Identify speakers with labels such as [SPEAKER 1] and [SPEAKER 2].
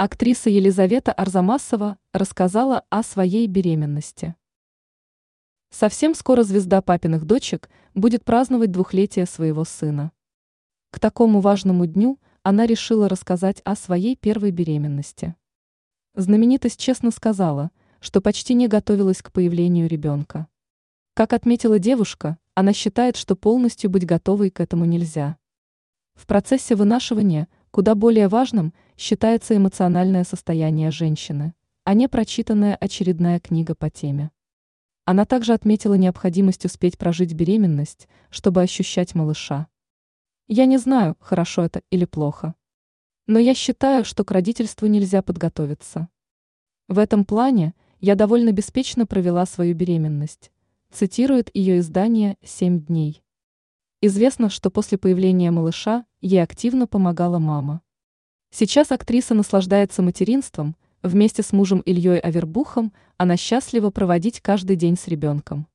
[SPEAKER 1] Актриса Елизавета Арзамасова рассказала о своей беременности. Совсем скоро звезда папиных дочек будет праздновать двухлетие своего сына. К такому важному дню она решила рассказать о своей первой беременности. Знаменитость честно сказала, что почти не готовилась к появлению ребенка. Как отметила девушка, она считает, что полностью быть готовой к этому нельзя. В процессе вынашивания куда более важным – считается эмоциональное состояние женщины, а не прочитанная очередная книга по теме. Она также отметила необходимость успеть прожить беременность, чтобы ощущать малыша. Я не знаю, хорошо это или плохо. Но я считаю, что к родительству нельзя подготовиться. В этом плане я довольно беспечно провела свою беременность, цитирует ее издание «Семь дней». Известно, что после появления малыша ей активно помогала мама. Сейчас актриса наслаждается материнством, вместе с мужем Ильей Авербухом она счастлива проводить каждый день с ребенком.